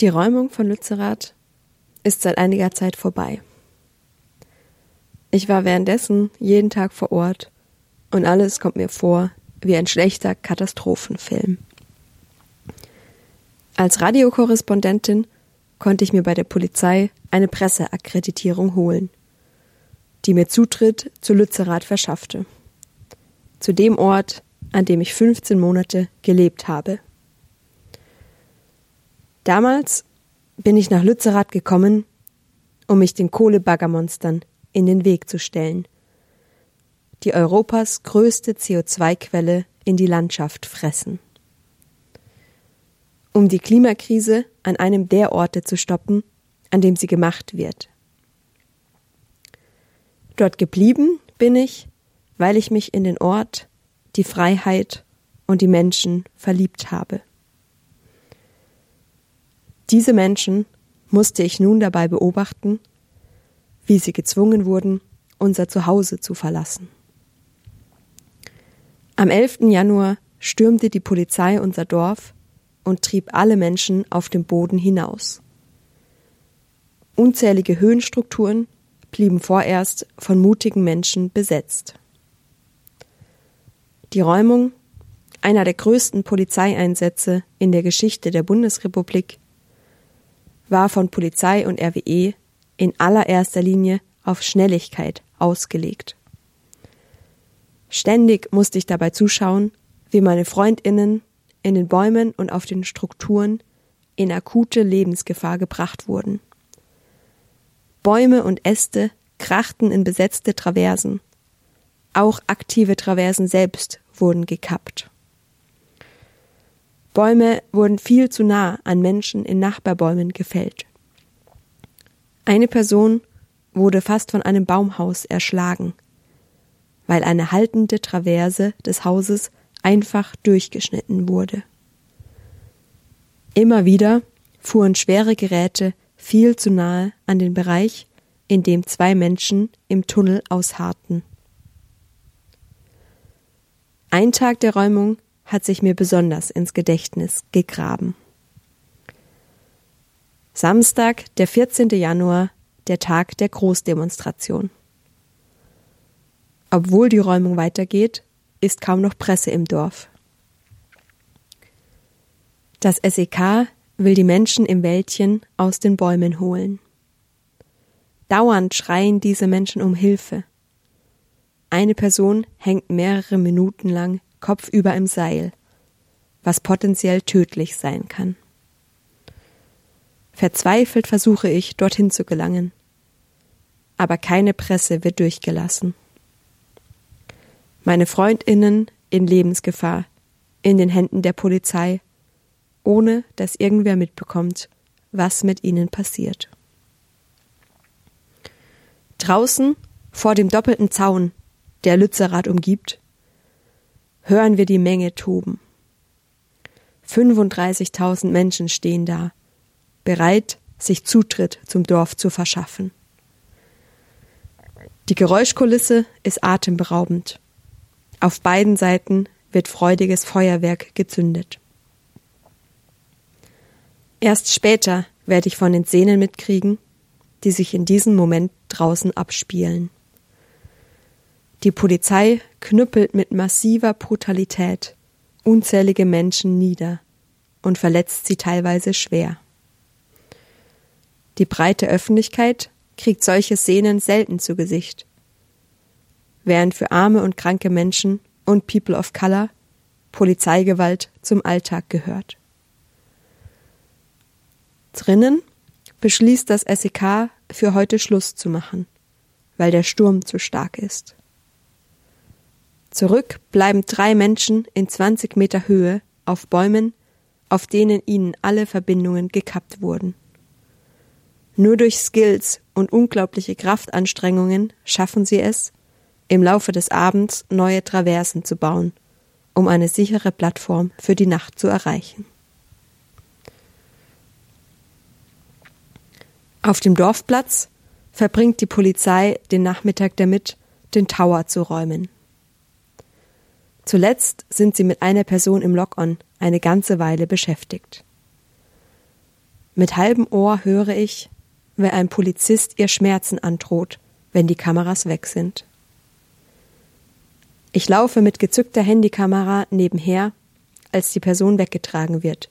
Die Räumung von Lützerath ist seit einiger Zeit vorbei. Ich war währenddessen jeden Tag vor Ort und alles kommt mir vor wie ein schlechter Katastrophenfilm. Als Radiokorrespondentin konnte ich mir bei der Polizei eine Presseakkreditierung holen, die mir Zutritt zu Lützerath verschaffte. Zu dem Ort, an dem ich 15 Monate gelebt habe. Damals bin ich nach Lützerath gekommen, um mich den Kohlebaggermonstern in den Weg zu stellen, die Europas größte CO2-Quelle in die Landschaft fressen. Um die Klimakrise an einem der Orte zu stoppen, an dem sie gemacht wird. Dort geblieben bin ich, weil ich mich in den Ort, die Freiheit und die Menschen verliebt habe. Diese Menschen musste ich nun dabei beobachten, wie sie gezwungen wurden, unser Zuhause zu verlassen. Am 11. Januar stürmte die Polizei unser Dorf und trieb alle Menschen auf dem Boden hinaus. Unzählige Höhenstrukturen blieben vorerst von mutigen Menschen besetzt. Die Räumung, einer der größten Polizeieinsätze in der Geschichte der Bundesrepublik, war von Polizei und RWE in allererster Linie auf Schnelligkeit ausgelegt. Ständig musste ich dabei zuschauen, wie meine Freundinnen in den Bäumen und auf den Strukturen in akute Lebensgefahr gebracht wurden. Bäume und Äste krachten in besetzte Traversen. Auch aktive Traversen selbst wurden gekappt. Bäume wurden viel zu nah an Menschen in Nachbarbäumen gefällt. Eine Person wurde fast von einem Baumhaus erschlagen, weil eine haltende Traverse des Hauses einfach durchgeschnitten wurde. Immer wieder fuhren schwere Geräte viel zu nahe an den Bereich, in dem zwei Menschen im Tunnel ausharrten. Ein Tag der Räumung hat sich mir besonders ins Gedächtnis gegraben. Samstag, der 14. Januar, der Tag der Großdemonstration. Obwohl die Räumung weitergeht, ist kaum noch Presse im Dorf. Das SEK will die Menschen im Wäldchen aus den Bäumen holen. Dauernd schreien diese Menschen um Hilfe. Eine Person hängt mehrere Minuten lang kopfüber im Seil, was potenziell tödlich sein kann. Verzweifelt versuche ich, dorthin zu gelangen. Aber keine Presse wird durchgelassen. Meine Freundinnen in Lebensgefahr, in den Händen der Polizei, ohne dass irgendwer mitbekommt, was mit ihnen passiert. Draußen, vor dem doppelten Zaun, der Lützerath umgibt, hören wir die Menge toben. 35.000 Menschen stehen da, bereit, sich Zutritt zum Dorf zu verschaffen. Die Geräuschkulisse ist atemberaubend. Auf beiden Seiten wird freudiges Feuerwerk gezündet. Erst später werde ich von den Szenen mitkriegen, die sich in diesem Moment draußen abspielen. Die Polizei knüppelt mit massiver Brutalität unzählige Menschen nieder und verletzt sie teilweise schwer. Die breite Öffentlichkeit kriegt solche Szenen selten zu Gesicht, während für arme und kranke Menschen und People of Color Polizeigewalt zum Alltag gehört. Drinnen beschließt das SEK für heute Schluss zu machen, weil der Sturm zu stark ist. Zurück bleiben drei Menschen in 20 Meter Höhe auf Bäumen, auf denen ihnen alle Verbindungen gekappt wurden. Nur durch Skills und unglaubliche Kraftanstrengungen schaffen sie es, im Laufe des Abends neue Traversen zu bauen, um eine sichere Plattform für die Nacht zu erreichen. Auf dem Dorfplatz verbringt die Polizei den Nachmittag damit, den Tower zu räumen. Zuletzt sind sie mit einer Person im Lock-on eine ganze Weile beschäftigt. Mit halbem Ohr höre ich, wer ein Polizist ihr Schmerzen androht, wenn die Kameras weg sind. Ich laufe mit gezückter Handykamera nebenher, als die Person weggetragen wird,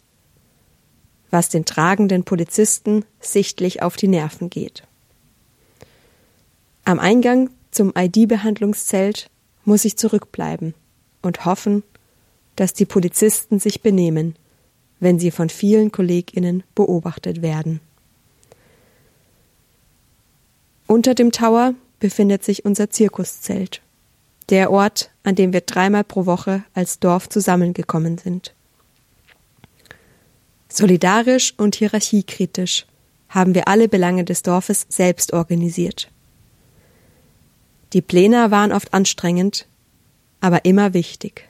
was den tragenden Polizisten sichtlich auf die Nerven geht. Am Eingang zum ID-Behandlungszelt muss ich zurückbleiben und hoffen, dass die Polizisten sich benehmen, wenn sie von vielen Kolleginnen beobachtet werden. Unter dem Tower befindet sich unser Zirkuszelt, der Ort, an dem wir dreimal pro Woche als Dorf zusammengekommen sind. Solidarisch und hierarchiekritisch haben wir alle Belange des Dorfes selbst organisiert. Die Pläne waren oft anstrengend, aber immer wichtig.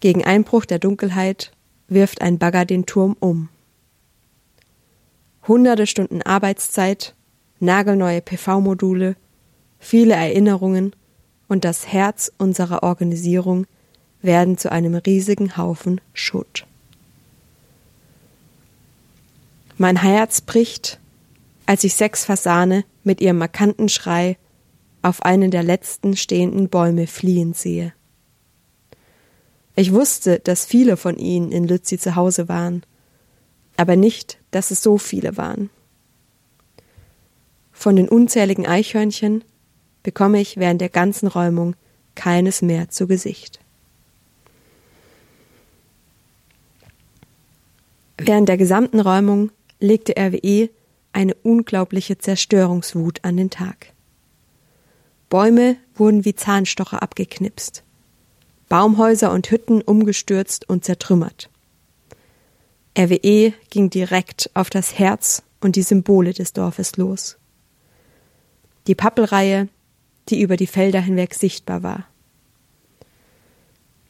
Gegen Einbruch der Dunkelheit wirft ein Bagger den Turm um. Hunderte Stunden Arbeitszeit, nagelneue PV-Module, viele Erinnerungen und das Herz unserer Organisierung werden zu einem riesigen Haufen Schutt. Mein Herz bricht, als ich sechs Fasane mit ihrem markanten Schrei auf einen der letzten stehenden Bäume fliehen sehe. Ich wusste, dass viele von ihnen in Lützi zu Hause waren, aber nicht, dass es so viele waren. Von den unzähligen Eichhörnchen bekomme ich während der ganzen Räumung keines mehr zu Gesicht. Während der gesamten Räumung legte RWE eine unglaubliche Zerstörungswut an den Tag. Bäume wurden wie Zahnstocher abgeknipst, Baumhäuser und Hütten umgestürzt und zertrümmert. RWE ging direkt auf das Herz und die Symbole des Dorfes los. Die Pappelreihe, die über die Felder hinweg sichtbar war.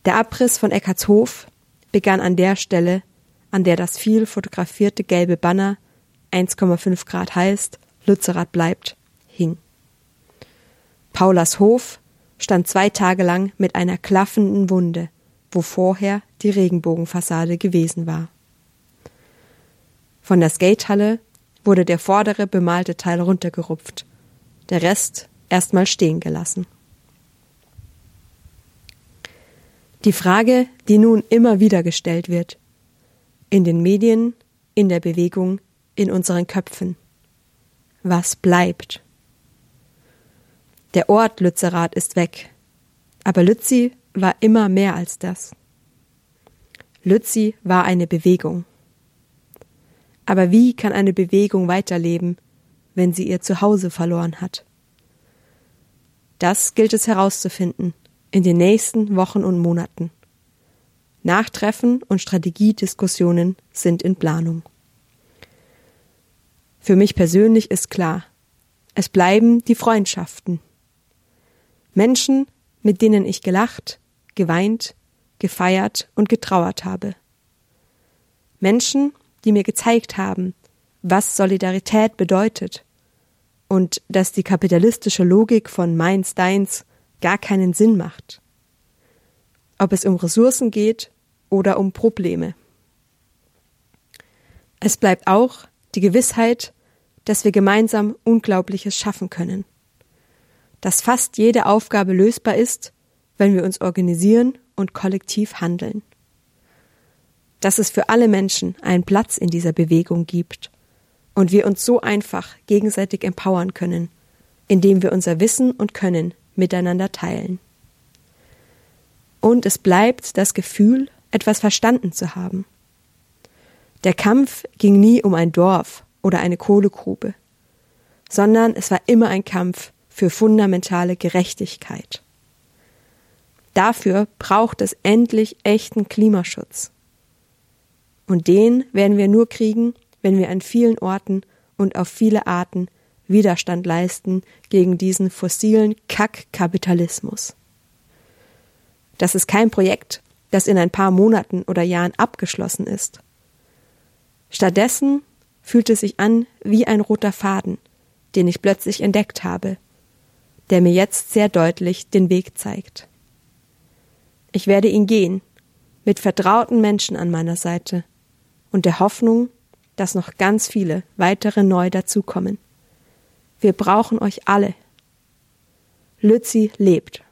Der Abriss von Eckartshof begann an der Stelle, an der das viel fotografierte gelbe Banner 1,5 Grad heißt, Lützerath bleibt, hing. Paulas Hof stand zwei Tage lang mit einer klaffenden Wunde, wo vorher die Regenbogenfassade gewesen war. Von der Skatehalle wurde der vordere bemalte Teil runtergerupft, der Rest erstmal stehen gelassen. Die Frage, die nun immer wieder gestellt wird, in den Medien, in der Bewegung, in unseren Köpfen. Was bleibt? Der Ort Lützerath ist weg, aber Lützi war immer mehr als das. Lützi war eine Bewegung. Aber wie kann eine Bewegung weiterleben, wenn sie ihr Zuhause verloren hat? Das gilt es herauszufinden in den nächsten Wochen und Monaten. Nachtreffen und Strategiediskussionen sind in Planung. Für mich persönlich ist klar, es bleiben die Freundschaften. Menschen, mit denen ich gelacht, geweint, gefeiert und getrauert habe. Menschen, die mir gezeigt haben, was Solidarität bedeutet und dass die kapitalistische Logik von meins deins gar keinen Sinn macht. Ob es um Ressourcen geht oder um Probleme. Es bleibt auch die Gewissheit, dass wir gemeinsam Unglaubliches schaffen können. Dass fast jede Aufgabe lösbar ist, wenn wir uns organisieren und kollektiv handeln. Dass es für alle Menschen einen Platz in dieser Bewegung gibt und wir uns so einfach gegenseitig empowern können, indem wir unser Wissen und Können miteinander teilen. Und es bleibt das Gefühl, etwas verstanden zu haben. Der Kampf ging nie um ein Dorf oder eine Kohlegrube, sondern es war immer ein Kampf für fundamentale Gerechtigkeit. Dafür braucht es endlich echten Klimaschutz. Und den werden wir nur kriegen, wenn wir an vielen Orten und auf viele Arten Widerstand leisten gegen diesen fossilen Kackkapitalismus. Das ist kein Projekt, das in ein paar Monaten oder Jahren abgeschlossen ist. Stattdessen fühlt es sich an wie ein roter Faden, den ich plötzlich entdeckt habe, der mir jetzt sehr deutlich den Weg zeigt. Ich werde ihn gehen, mit vertrauten Menschen an meiner Seite und der Hoffnung, dass noch ganz viele weitere neu dazukommen. Wir brauchen euch alle. Lützi lebt.